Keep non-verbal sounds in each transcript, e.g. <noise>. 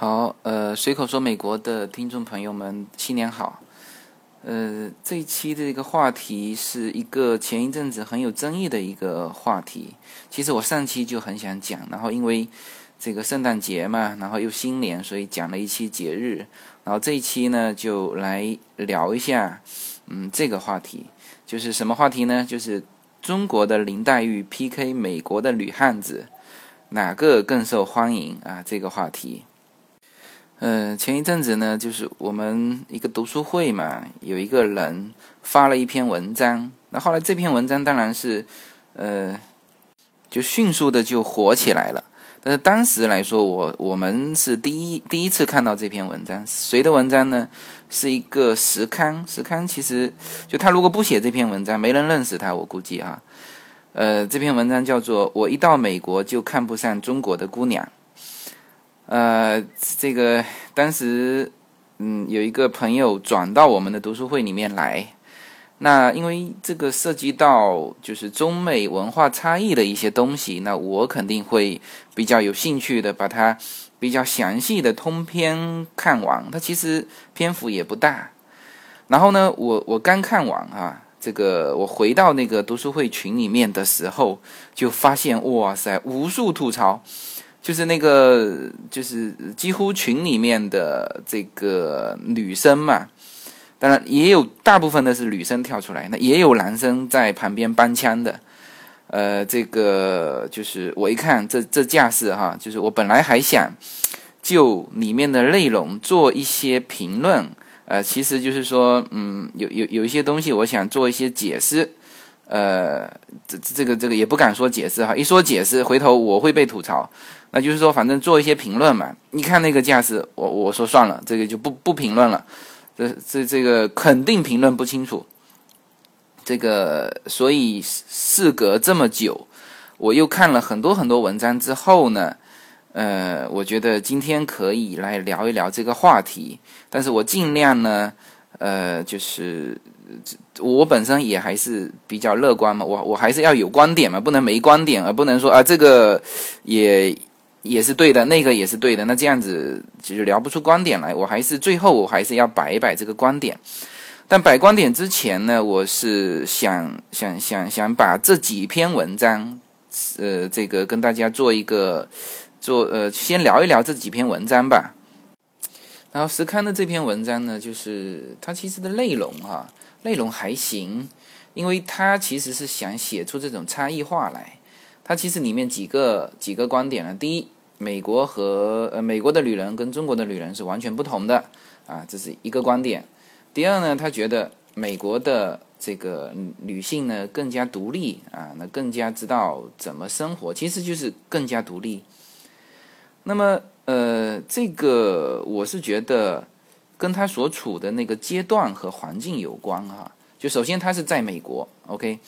好，呃，随口说美国的听众朋友们，新年好。呃，这一期的一个话题是一个前一阵子很有争议的一个话题。其实我上期就很想讲，然后因为这个圣诞节嘛，然后又新年，所以讲了一期节日。然后这一期呢，就来聊一下，嗯，这个话题就是什么话题呢？就是中国的林黛玉 PK 美国的女汉子，哪个更受欢迎啊？这个话题。呃，前一阵子呢，就是我们一个读书会嘛，有一个人发了一篇文章，那后来这篇文章当然是，呃，就迅速的就火起来了。但是当时来说，我我们是第一第一次看到这篇文章，谁的文章呢？是一个时刊，时刊其实就他如果不写这篇文章，没人认识他，我估计啊。呃，这篇文章叫做《我一到美国就看不上中国的姑娘》。呃，这个当时，嗯，有一个朋友转到我们的读书会里面来，那因为这个涉及到就是中美文化差异的一些东西，那我肯定会比较有兴趣的把它比较详细的通篇看完。它其实篇幅也不大，然后呢，我我刚看完啊，这个我回到那个读书会群里面的时候，就发现哇塞，无数吐槽。就是那个，就是几乎群里面的这个女生嘛，当然也有大部分的是女生跳出来，那也有男生在旁边帮腔的。呃，这个就是我一看这这架势哈，就是我本来还想就里面的内容做一些评论，呃，其实就是说，嗯，有有有一些东西我想做一些解释，呃，这这个这个也不敢说解释哈，一说解释，回头我会被吐槽。那就是说，反正做一些评论嘛。你看那个架势，我我说算了，这个就不不评论了。这这这个肯定评论不清楚。这个所以事隔这么久，我又看了很多很多文章之后呢，呃，我觉得今天可以来聊一聊这个话题。但是我尽量呢，呃，就是我本身也还是比较乐观嘛，我我还是要有观点嘛，不能没观点，而不能说啊这个也。也是对的，那个也是对的，那这样子其实聊不出观点来。我还是最后我还是要摆一摆这个观点，但摆观点之前呢，我是想想想想把这几篇文章，呃，这个跟大家做一个做呃，先聊一聊这几篇文章吧。然后时刊的这篇文章呢，就是它其实的内容哈，内容还行，因为它其实是想写出这种差异化来。它其实里面几个几个观点呢，第一。美国和呃美国的女人跟中国的女人是完全不同的啊，这是一个观点。第二呢，他觉得美国的这个女性呢更加独立啊，那更加知道怎么生活，其实就是更加独立。那么呃，这个我是觉得跟他所处的那个阶段和环境有关啊。就首先他是在美国，OK，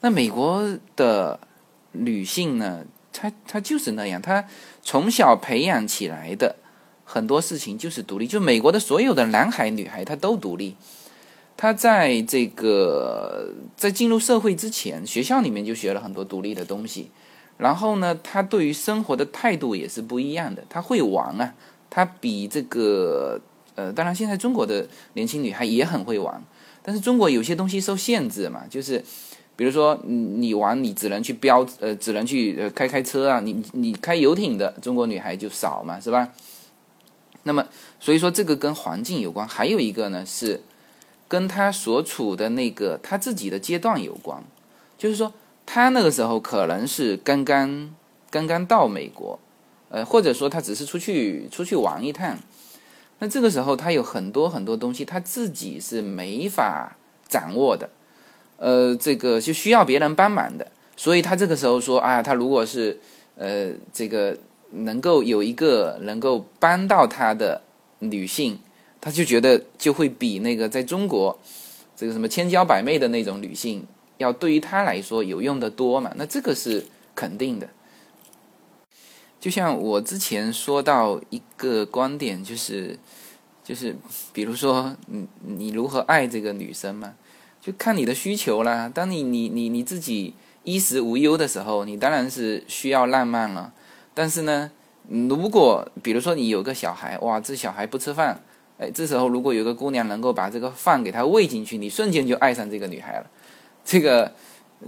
那美国的女性呢？他他就是那样，他从小培养起来的很多事情就是独立。就美国的所有的男孩女孩，他都独立。他在这个在进入社会之前，学校里面就学了很多独立的东西。然后呢，他对于生活的态度也是不一样的。他会玩啊，他比这个呃，当然现在中国的年轻女孩也很会玩，但是中国有些东西受限制嘛，就是。比如说，你玩你只能去飙，呃，只能去呃开开车啊，你你开游艇的中国女孩就少嘛，是吧？那么，所以说这个跟环境有关，还有一个呢是跟他所处的那个他自己的阶段有关，就是说他那个时候可能是刚刚刚刚到美国，呃，或者说他只是出去出去玩一趟，那这个时候他有很多很多东西他自己是没法掌握的。呃，这个就需要别人帮忙的，所以他这个时候说啊，他如果是呃，这个能够有一个能够帮到他的女性，他就觉得就会比那个在中国这个什么千娇百媚的那种女性要对于他来说有用的多嘛？那这个是肯定的。就像我之前说到一个观点，就是就是比如说，你你如何爱这个女生嘛？就看你的需求啦。当你你你你自己衣食无忧的时候，你当然是需要浪漫了。但是呢，如果比如说你有个小孩，哇，这小孩不吃饭，哎，这时候如果有个姑娘能够把这个饭给他喂进去，你瞬间就爱上这个女孩了。这个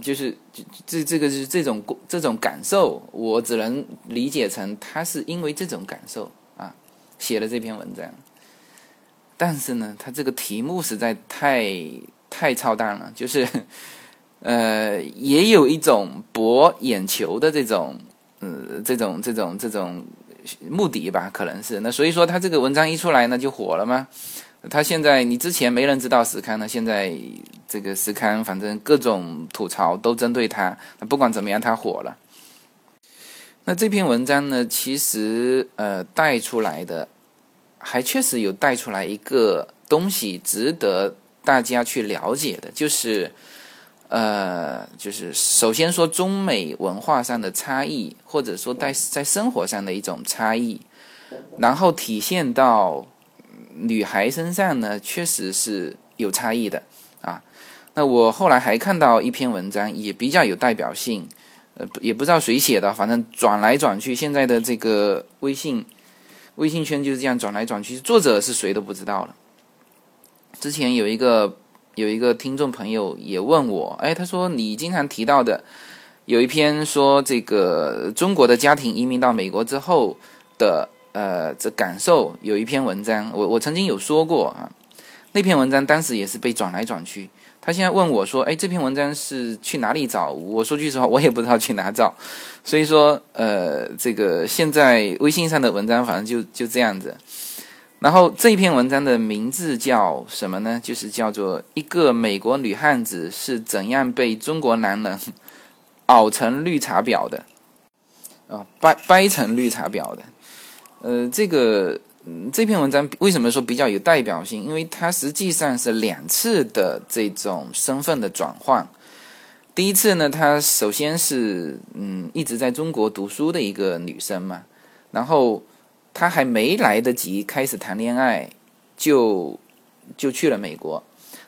就是这这个是这种这种感受，我只能理解成他是因为这种感受啊写了这篇文章。但是呢，他这个题目实在太太操蛋了，就是 <laughs> 呃，也有一种博眼球的这种。呃，这种这种这种目的吧，可能是那，所以说他这个文章一出来呢，就火了吗？他现在你之前没人知道史刊呢，现在这个史刊反正各种吐槽都针对他，那不管怎么样，他火了。那这篇文章呢，其实呃带出来的，还确实有带出来一个东西，值得大家去了解的，就是。呃，就是首先说中美文化上的差异，或者说在在生活上的一种差异，然后体现到女孩身上呢，确实是有差异的啊。那我后来还看到一篇文章，也比较有代表性，呃，也不知道谁写的，反正转来转去，现在的这个微信微信圈就是这样转来转去，作者是谁都不知道了。之前有一个。有一个听众朋友也问我，哎，他说你经常提到的有一篇说这个中国的家庭移民到美国之后的呃这感受，有一篇文章，我我曾经有说过啊，那篇文章当时也是被转来转去。他现在问我说，哎，这篇文章是去哪里找？我说句实话，我也不知道去哪找。所以说，呃，这个现在微信上的文章，反正就就这样子。然后这篇文章的名字叫什么呢？就是叫做一个美国女汉子是怎样被中国男人 <laughs> 熬成绿茶婊的啊，掰掰成绿茶婊的。呃，这个这篇文章为什么说比较有代表性？因为它实际上是两次的这种身份的转换。第一次呢，她首先是嗯一直在中国读书的一个女生嘛，然后。他还没来得及开始谈恋爱，就就去了美国。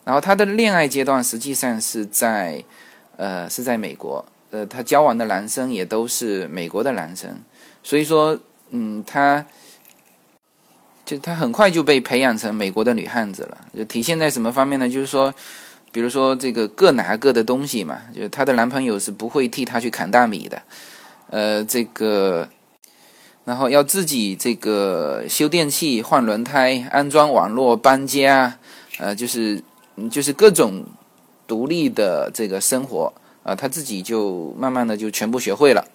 然后他的恋爱阶段实际上是在呃是在美国，呃，他交往的男生也都是美国的男生。所以说，嗯，他就他很快就被培养成美国的女汉子了。就体现在什么方面呢？就是说，比如说这个各拿各的东西嘛，就她的男朋友是不会替她去砍大米的，呃，这个。然后要自己这个修电器、换轮胎、安装网络、搬家，呃，就是就是各种独立的这个生活啊，他自己就慢慢的就全部学会了。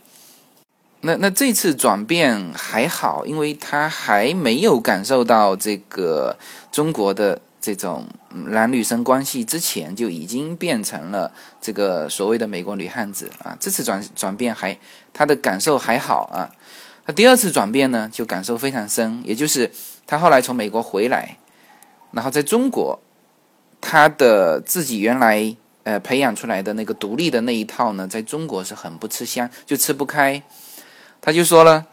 那那这次转变还好，因为他还没有感受到这个中国的这种男女生关系之前，就已经变成了这个所谓的美国女汉子啊。这次转转变还他的感受还好啊。他第二次转变呢，就感受非常深，也就是他后来从美国回来，然后在中国，他的自己原来呃培养出来的那个独立的那一套呢，在中国是很不吃香，就吃不开。他就说了，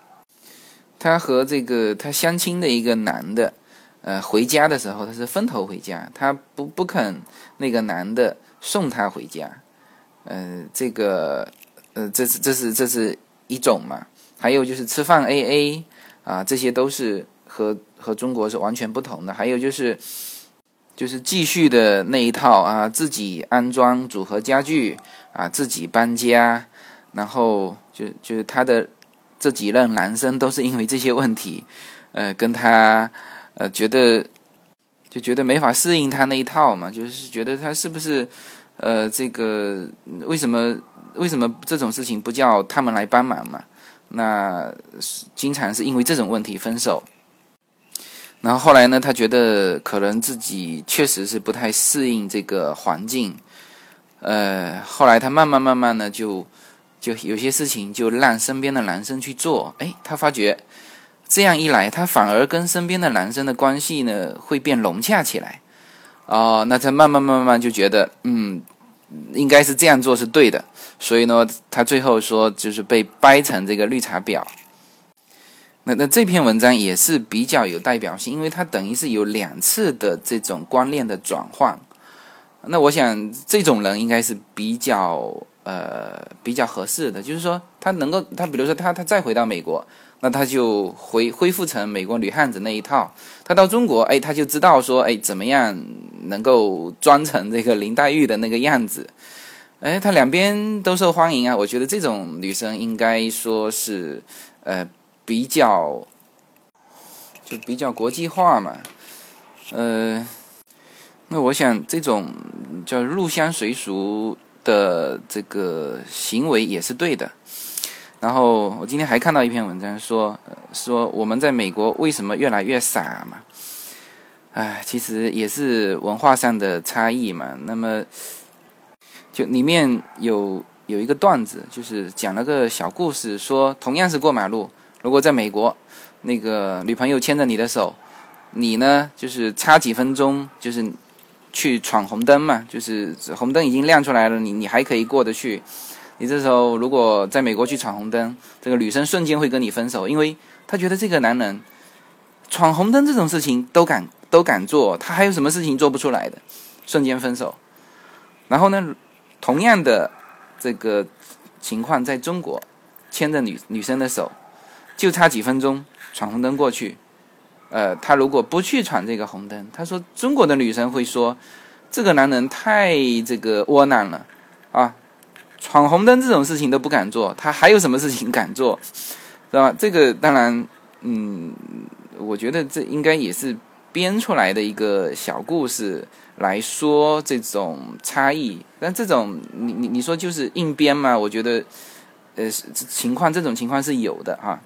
他和这个他相亲的一个男的，呃，回家的时候他是分头回家，他不不肯那个男的送他回家，呃，这个呃，这是这是这是一种嘛。还有就是吃饭 A A 啊，这些都是和和中国是完全不同的。还有就是，就是继续的那一套啊，自己安装组合家具啊，自己搬家，然后就就是他的这几任男生都是因为这些问题，呃，跟他呃觉得就觉得没法适应他那一套嘛，就是觉得他是不是呃这个为什么为什么这种事情不叫他们来帮忙嘛？那经常是因为这种问题分手，然后后来呢，他觉得可能自己确实是不太适应这个环境，呃，后来他慢慢慢慢的就就有些事情就让身边的男生去做，哎，他发觉这样一来，他反而跟身边的男生的关系呢会变融洽起来，哦，那他慢慢慢慢就觉得，嗯。应该是这样做是对的，所以呢，他最后说就是被掰成这个绿茶婊。那那这篇文章也是比较有代表性，因为它等于是有两次的这种观念的转换。那我想这种人应该是比较呃比较合适的，就是说他能够他比如说他他再回到美国，那他就恢恢复成美国女汉子那一套。他到中国，哎，他就知道说，哎，怎么样能够装成这个林黛玉的那个样子。哎，他两边都受欢迎啊！我觉得这种女生应该说是，呃，比较就比较国际化嘛。呃，那我想这种叫入乡随俗的这个行为也是对的。然后我今天还看到一篇文章说，说我们在美国为什么越来越傻嘛？哎，其实也是文化上的差异嘛。那么。就里面有有一个段子，就是讲了个小故事，说同样是过马路，如果在美国，那个女朋友牵着你的手，你呢就是差几分钟，就是去闯红灯嘛，就是红灯已经亮出来了，你你还可以过得去。你这时候如果在美国去闯红灯，这个女生瞬间会跟你分手，因为她觉得这个男人闯红灯这种事情都敢都敢做，他还有什么事情做不出来的？瞬间分手。然后呢？同样的这个情况，在中国，牵着女女生的手，就差几分钟闯红灯过去。呃，他如果不去闯这个红灯，他说中国的女生会说，这个男人太这个窝囊了啊，闯红灯这种事情都不敢做，他还有什么事情敢做，是吧？这个当然，嗯，我觉得这应该也是编出来的一个小故事。来说这种差异，但这种你你你说就是硬编嘛？我觉得，呃，情况这种情况是有的哈。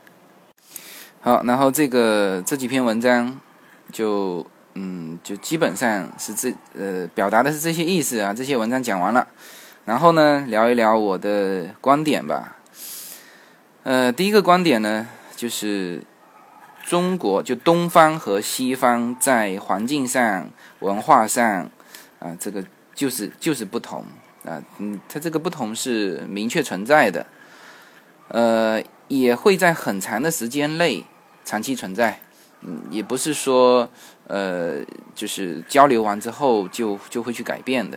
好，然后这个这几篇文章就嗯，就基本上是这呃表达的是这些意思啊。这些文章讲完了，然后呢，聊一聊我的观点吧。呃，第一个观点呢，就是中国就东方和西方在环境上。文化上，啊，这个就是就是不同啊，嗯，它这个不同是明确存在的，呃，也会在很长的时间内长期存在，嗯，也不是说呃，就是交流完之后就就会去改变的。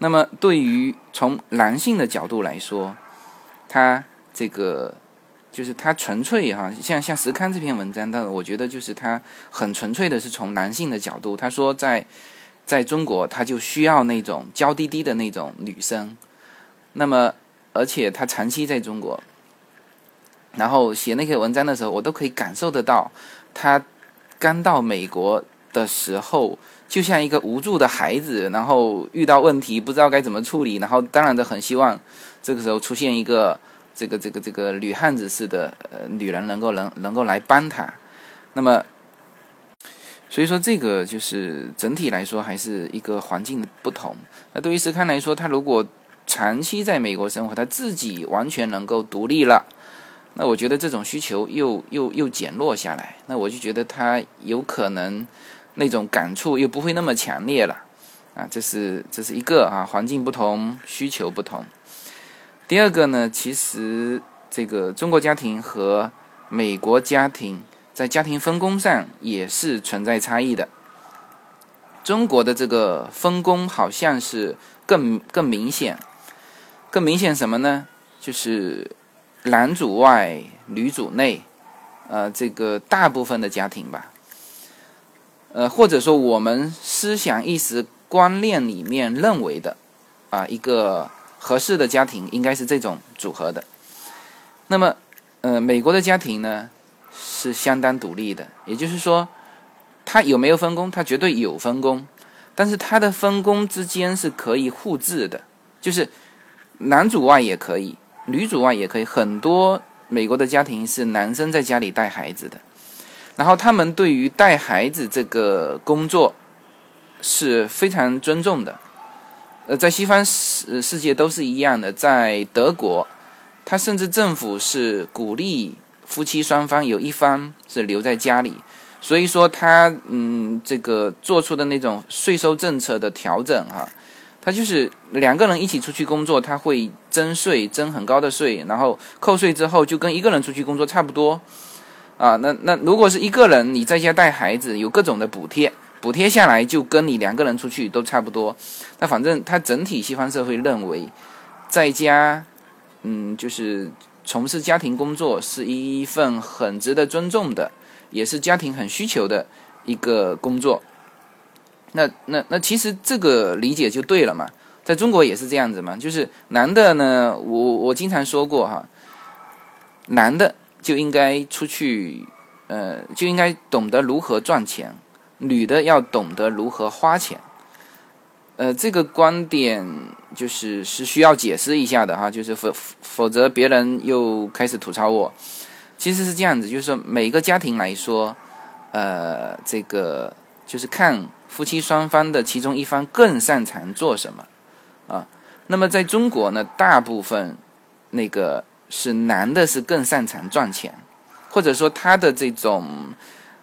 那么，对于从男性的角度来说，他这个。就是他纯粹哈，像像石刊这篇文章，但我觉得就是他很纯粹的是从男性的角度，他说在在中国他就需要那种娇滴滴的那种女生，那么而且他长期在中国，然后写那些文章的时候，我都可以感受得到，他刚到美国的时候就像一个无助的孩子，然后遇到问题不知道该怎么处理，然后当然的很希望这个时候出现一个。这个这个这个女汉子似的呃女人能够能能够来帮他，那么，所以说这个就是整体来说还是一个环境不同。那对于石康来说，他如果长期在美国生活，他自己完全能够独立了，那我觉得这种需求又又又减弱下来，那我就觉得他有可能那种感触又不会那么强烈了啊，这是这是一个啊，环境不同，需求不同。第二个呢，其实这个中国家庭和美国家庭在家庭分工上也是存在差异的。中国的这个分工好像是更更明显，更明显什么呢？就是男主外女主内，呃，这个大部分的家庭吧，呃，或者说我们思想意识观念里面认为的啊一个。合适的家庭应该是这种组合的。那么，呃，美国的家庭呢是相当独立的，也就是说，他有没有分工？他绝对有分工，但是他的分工之间是可以互制的，就是男主外也可以，女主外也可以。很多美国的家庭是男生在家里带孩子的，然后他们对于带孩子这个工作是非常尊重的。呃，在西方世世界都是一样的，在德国，他甚至政府是鼓励夫妻双方有一方是留在家里，所以说他嗯，这个做出的那种税收政策的调整哈，他就是两个人一起出去工作，他会征税，征很高的税，然后扣税之后就跟一个人出去工作差不多，啊，那那如果是一个人你在家带孩子，有各种的补贴。补贴下来就跟你两个人出去都差不多，那反正他整体西方社会认为，在家，嗯，就是从事家庭工作是一份很值得尊重的，也是家庭很需求的一个工作。那那那其实这个理解就对了嘛，在中国也是这样子嘛，就是男的呢，我我经常说过哈，男的就应该出去，呃，就应该懂得如何赚钱，女的要懂得如何花钱。呃，这个观点就是是需要解释一下的哈，就是否否则别人又开始吐槽我。其实是这样子，就是说每个家庭来说，呃，这个就是看夫妻双方的其中一方更擅长做什么啊。那么在中国呢，大部分那个是男的是更擅长赚钱，或者说他的这种。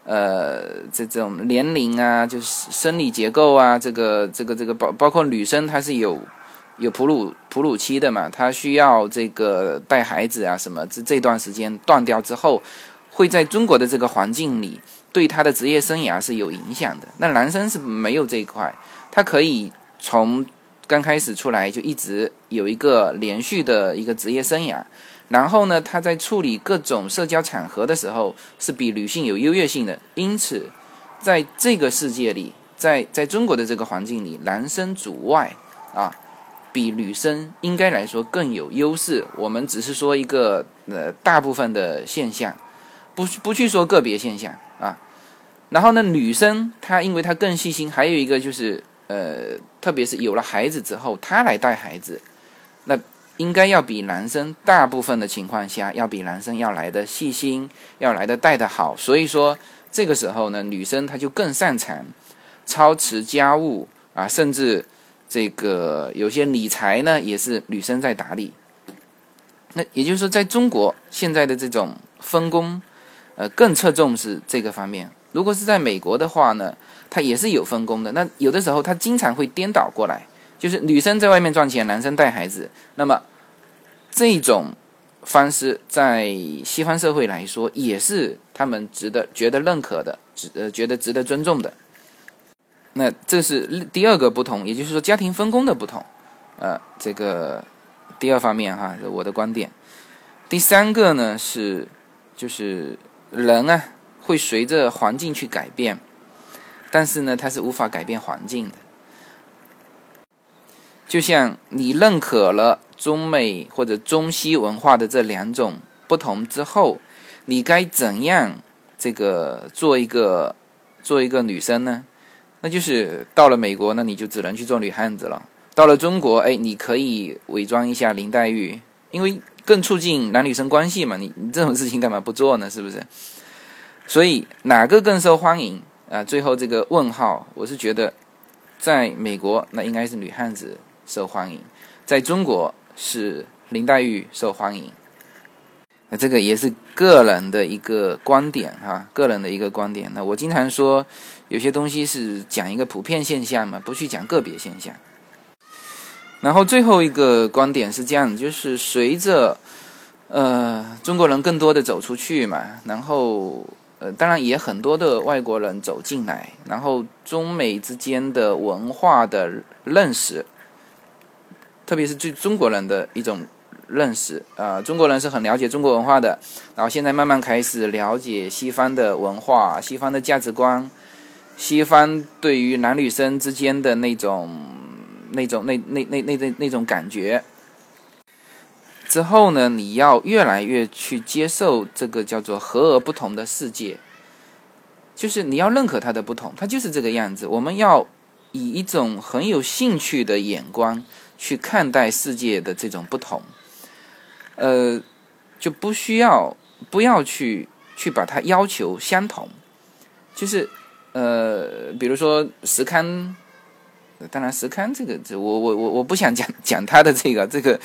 呃，这种年龄啊，就是生理结构啊，这个、这个、这个包包括女生，她是有有哺乳哺乳期的嘛，她需要这个带孩子啊，什么这这段时间断掉之后，会在中国的这个环境里对她的职业生涯是有影响的。那男生是没有这一块，他可以从刚开始出来就一直有一个连续的一个职业生涯。然后呢，他在处理各种社交场合的时候是比女性有优越性的。因此，在这个世界里，在在中国的这个环境里，男生主外啊，比女生应该来说更有优势。我们只是说一个呃大部分的现象，不不去说个别现象啊。然后呢，女生她因为她更细心，还有一个就是呃，特别是有了孩子之后，她来带孩子，应该要比男生大部分的情况下，要比男生要来的细心，要来的带的好。所以说，这个时候呢，女生她就更擅长操持家务啊，甚至这个有些理财呢，也是女生在打理。那也就是说，在中国现在的这种分工，呃，更侧重是这个方面。如果是在美国的话呢，它也是有分工的。那有的时候它经常会颠倒过来。就是女生在外面赚钱，男生带孩子。那么这种方式在西方社会来说，也是他们值得觉得认可的，值呃觉得值得尊重的。那这是第二个不同，也就是说家庭分工的不同。呃，这个第二方面哈，我的观点。第三个呢是，就是人啊会随着环境去改变，但是呢他是无法改变环境的。就像你认可了中美或者中西文化的这两种不同之后，你该怎样这个做一个做一个女生呢？那就是到了美国，那你就只能去做女汉子了。到了中国，哎，你可以伪装一下林黛玉，因为更促进男女生关系嘛。你你这种事情干嘛不做呢？是不是？所以哪个更受欢迎啊？最后这个问号，我是觉得在美国那应该是女汉子。受欢迎，在中国是林黛玉受欢迎，那这个也是个人的一个观点哈，个人的一个观点。那我经常说，有些东西是讲一个普遍现象嘛，不去讲个别现象。然后最后一个观点是这样，就是随着呃中国人更多的走出去嘛，然后呃当然也很多的外国人走进来，然后中美之间的文化的认识。特别是对中国人的一种认识啊，中国人是很了解中国文化的，然后现在慢慢开始了解西方的文化、西方的价值观、西方对于男女生之间的那种、那种、那、那、那、那、那那种感觉。之后呢，你要越来越去接受这个叫做和而不同的世界，就是你要认可它的不同，它就是这个样子。我们要以一种很有兴趣的眼光。去看待世界的这种不同，呃，就不需要不要去去把它要求相同，就是呃，比如说石刊，当然石刊这个这我我我我不想讲 <laughs> 讲他的这个这个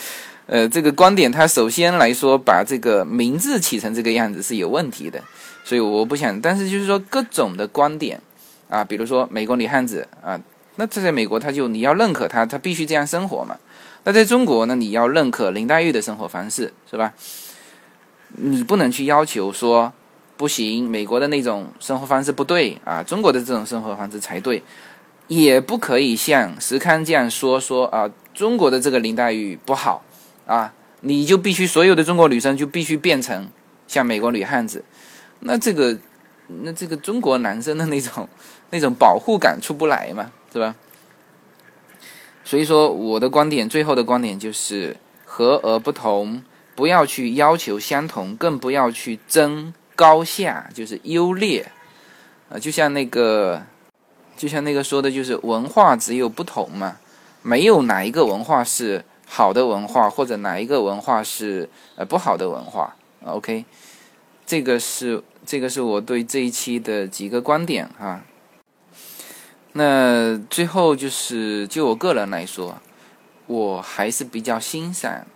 呃这个观点，他首先来说把这个名字起成这个样子是有问题的，所以我不想，但是就是说各种的观点啊，比如说美国女汉子啊。那这在美国，他就你要认可他，他必须这样生活嘛。那在中国呢，你要认可林黛玉的生活方式，是吧？你不能去要求说不行，美国的那种生活方式不对啊，中国的这种生活方式才对。也不可以像石康这样说说啊，中国的这个林黛玉不好啊，你就必须所有的中国女生就必须变成像美国女汉子，那这个那这个中国男生的那种那种保护感出不来嘛，是吧？所以说我的观点，最后的观点就是和而不同，不要去要求相同，更不要去争高下，就是优劣啊，就像那个就像那个说的，就是文化只有不同嘛，没有哪一个文化是。好的文化或者哪一个文化是呃不好的文化？OK，这个是这个是我对这一期的几个观点哈。那最后就是就我个人来说，我还是比较欣赏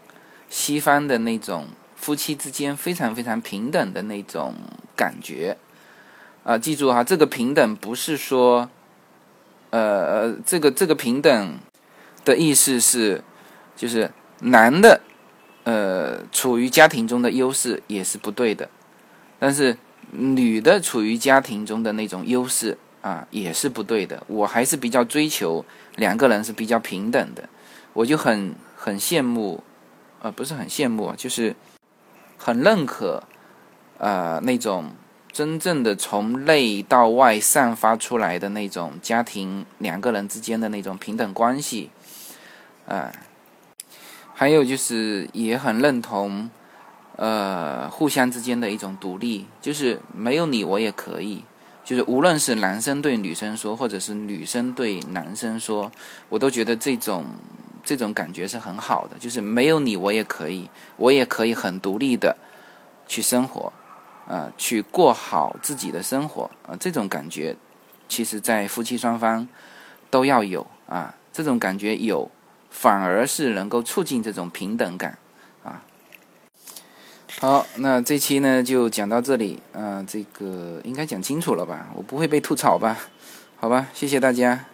西方的那种夫妻之间非常非常平等的那种感觉啊！记住哈，这个平等不是说呃这个这个平等的意思是。就是男的，呃，处于家庭中的优势也是不对的，但是女的处于家庭中的那种优势啊，也是不对的。我还是比较追求两个人是比较平等的，我就很很羡慕，呃，不是很羡慕，就是很认可，呃，那种真正的从内到外散发出来的那种家庭两个人之间的那种平等关系，啊。还有就是也很认同，呃，互相之间的一种独立，就是没有你我也可以，就是无论是男生对女生说，或者是女生对男生说，我都觉得这种这种感觉是很好的，就是没有你我也可以，我也可以很独立的去生活，啊，去过好自己的生活，啊，这种感觉，其实在夫妻双方都要有啊，这种感觉有。反而是能够促进这种平等感，好，那这期呢就讲到这里，嗯，这个应该讲清楚了吧？我不会被吐槽吧？好吧，谢谢大家。